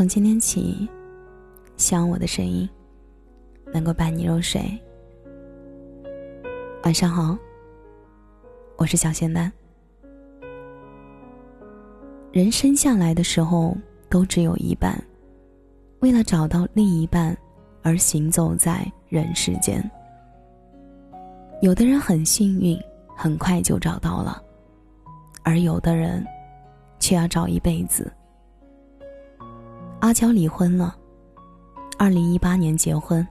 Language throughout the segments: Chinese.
从今天起，希望我的声音能够伴你入睡。晚上好，我是小仙丹。人生下来的时候都只有一半，为了找到另一半而行走在人世间。有的人很幸运，很快就找到了，而有的人却要找一辈子。阿娇离婚了，二零一八年结婚，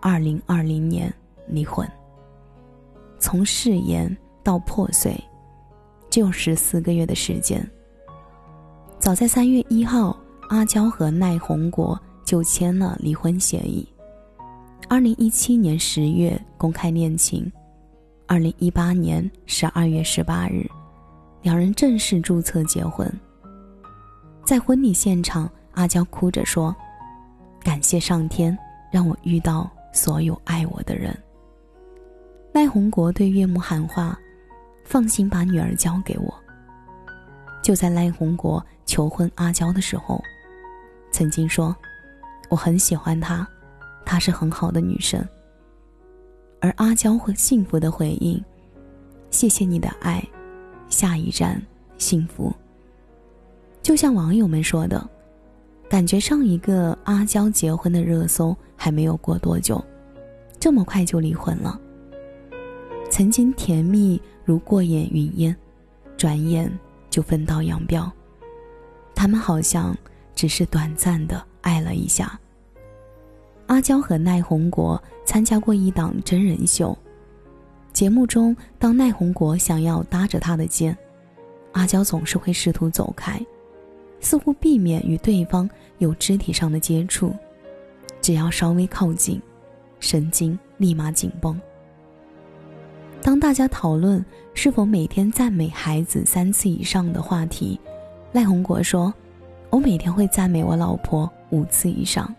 二零二零年离婚。从誓言到破碎，只有十四个月的时间。早在三月一号，阿娇和奈红国就签了离婚协议。二零一七年十月公开恋情，二零一八年十二月十八日，两人正式注册结婚。在婚礼现场。阿娇哭着说：“感谢上天让我遇到所有爱我的人。”赖红国对岳母喊话：“放心，把女儿交给我。”就在赖红国求婚阿娇的时候，曾经说：“我很喜欢她，她是很好的女生。”而阿娇会幸福的回应：“谢谢你的爱，下一站幸福。”就像网友们说的。感觉上一个阿娇结婚的热搜还没有过多久，这么快就离婚了。曾经甜蜜如过眼云烟，转眼就分道扬镳。他们好像只是短暂的爱了一下。阿娇和奈红国参加过一档真人秀，节目中当奈红国想要搭着他的肩，阿娇总是会试图走开。似乎避免与对方有肢体上的接触，只要稍微靠近，神经立马紧绷。当大家讨论是否每天赞美孩子三次以上的话题，赖红国说：“我每天会赞美我老婆五次以上。”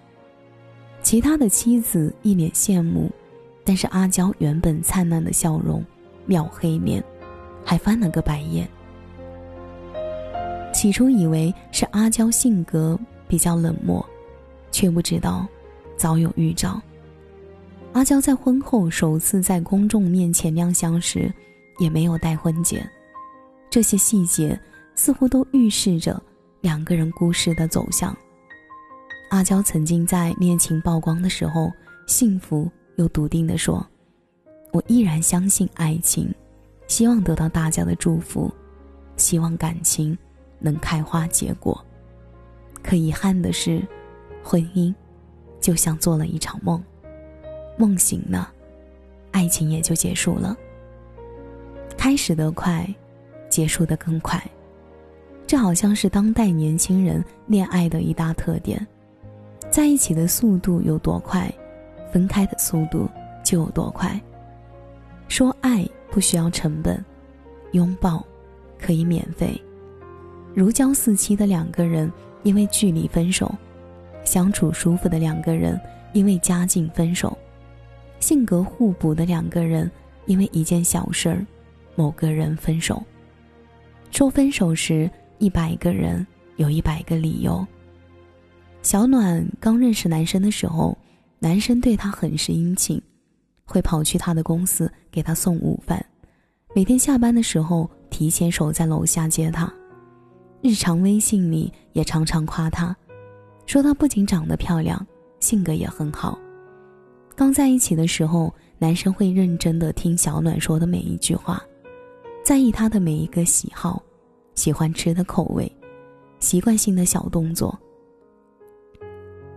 其他的妻子一脸羡慕，但是阿娇原本灿烂的笑容秒黑脸，还翻了个白眼。起初以为是阿娇性格比较冷漠，却不知道早有预兆。阿娇在婚后首次在公众面前亮相时，也没有戴婚戒，这些细节似乎都预示着两个人故事的走向。阿娇曾经在恋情曝光的时候，幸福又笃定地说：“我依然相信爱情，希望得到大家的祝福，希望感情。”能开花结果，可遗憾的是，婚姻就像做了一场梦，梦醒了，爱情也就结束了。开始的快，结束的更快，这好像是当代年轻人恋爱的一大特点：在一起的速度有多快，分开的速度就有多快。说爱不需要成本，拥抱可以免费。如胶似漆的两个人因为距离分手，相处舒服的两个人因为家境分手，性格互补的两个人因为一件小事儿，某个人分手。说分手时，一百个人有一百个理由。小暖刚认识男生的时候，男生对她很是殷勤，会跑去他的公司给她送午饭，每天下班的时候提前守在楼下接她。日常微信里也常常夸她，说她不仅长得漂亮，性格也很好。刚在一起的时候，男生会认真的听小暖说的每一句话，在意她的每一个喜好，喜欢吃的口味，习惯性的小动作。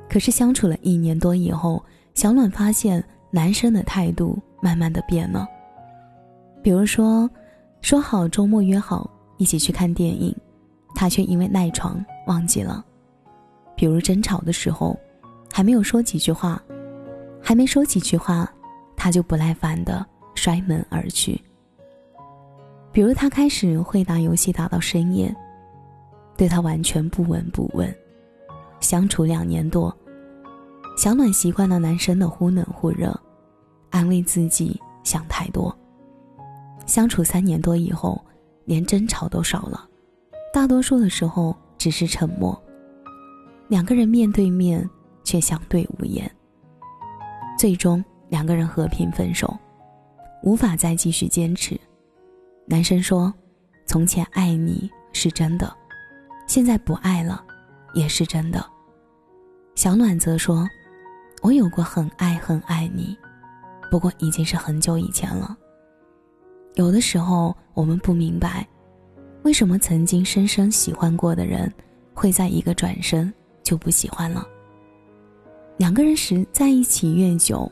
可是相处了一年多以后，小暖发现男生的态度慢慢的变了。比如说，说好周末约好一起去看电影。他却因为赖床忘记了，比如争吵的时候，还没有说几句话，还没说几句话，他就不耐烦的摔门而去。比如他开始会打游戏打到深夜，对他完全不闻不问。相处两年多，小暖习惯了男生的忽冷忽热，安慰自己想太多。相处三年多以后，连争吵都少了。大多数的时候只是沉默。两个人面对面却相对无言。最终，两个人和平分手，无法再继续坚持。男生说：“从前爱你是真的，现在不爱了，也是真的。”小暖则说：“我有过很爱很爱你，不过已经是很久以前了。有的时候，我们不明白，为什么曾经深深喜欢过的人，会在一个转身就不喜欢了。”两个人时在一起越久，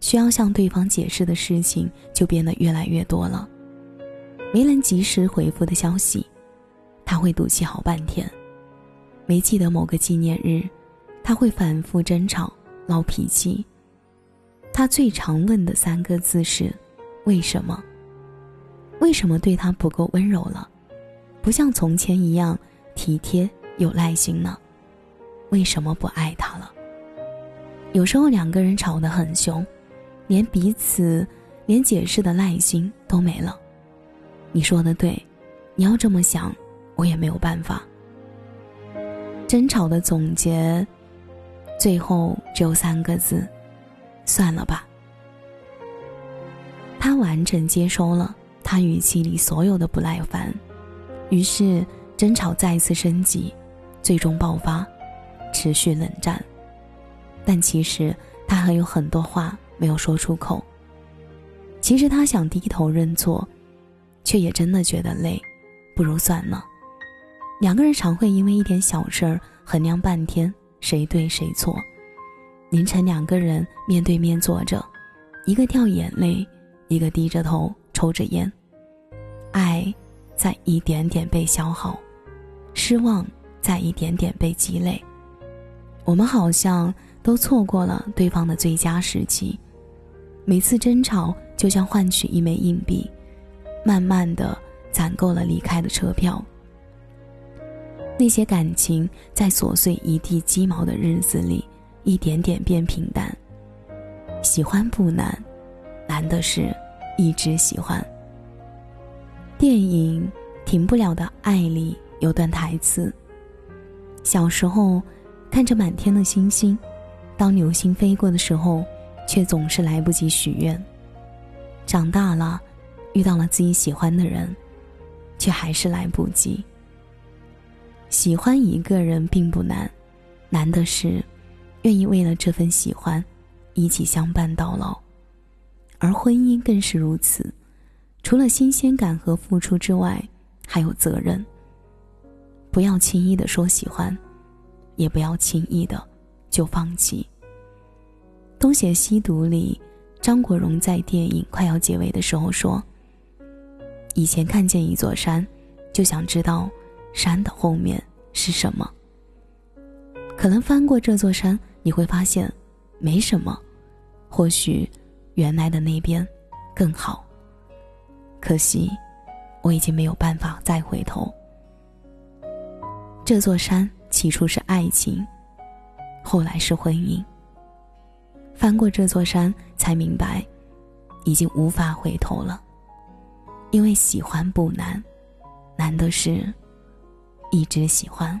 需要向对方解释的事情就变得越来越多了。没能及时回复的消息，他会赌气好半天；没记得某个纪念日，他会反复争吵、闹脾气。他最常问的三个字是：“为什么？为什么对他不够温柔了？不像从前一样体贴有耐心呢？为什么不爱他了？”有时候两个人吵得很凶，连彼此连解释的耐心都没了。你说的对，你要这么想，我也没有办法。争吵的总结，最后只有三个字：算了吧。他完整接收了他语气里所有的不耐烦，于是争吵再一次升级，最终爆发，持续冷战。但其实他还有很多话没有说出口。其实他想低头认错，却也真的觉得累，不如算了。两个人常会因为一点小事儿衡量半天谁对谁错。凌晨两个人面对面坐着，一个掉眼泪，一个低着头抽着烟，爱在一点点被消耗，失望在一点点被积累。我们好像。都错过了对方的最佳时期，每次争吵就像换取一枚硬币，慢慢的攒够了离开的车票。那些感情在琐碎一地鸡毛的日子里，一点点变平淡。喜欢不难，难的是一直喜欢。电影《停不了的爱》里有段台词：小时候，看着满天的星星。当流星飞过的时候，却总是来不及许愿。长大了，遇到了自己喜欢的人，却还是来不及。喜欢一个人并不难，难的是，愿意为了这份喜欢，一起相伴到老。而婚姻更是如此，除了新鲜感和付出之外，还有责任。不要轻易的说喜欢，也不要轻易的。就放弃。《东邪西毒》里，张国荣在电影快要结尾的时候说：“以前看见一座山，就想知道山的后面是什么。可能翻过这座山，你会发现没什么，或许原来的那边更好。可惜，我已经没有办法再回头。这座山起初是爱情。”后来是婚姻。翻过这座山，才明白，已经无法回头了。因为喜欢不难，难的是，一直喜欢。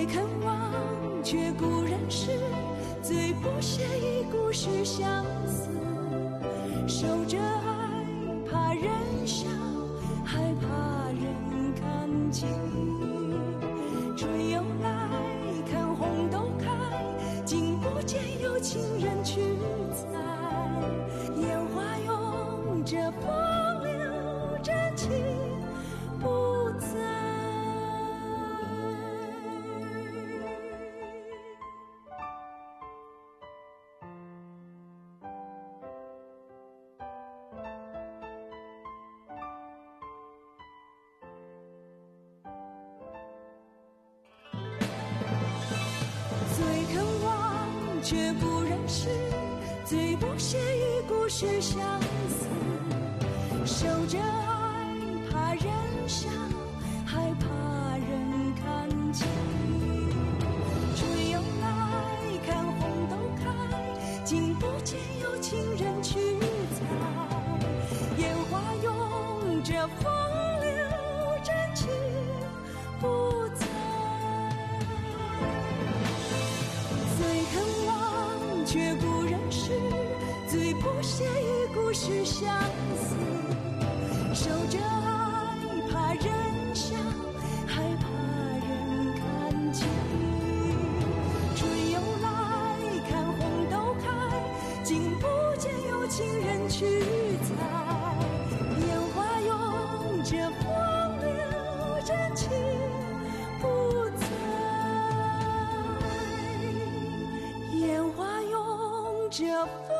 最肯忘却故人诗，最不屑一顾是相思。守着爱，怕人笑，还怕人看清。春又来，看红豆开，竟不见有情人去采。烟花拥着风却不认识，最不屑一顾是相思。守着爱，怕人笑，还怕人看清。春又来，看红豆开，竟不见有情人去这风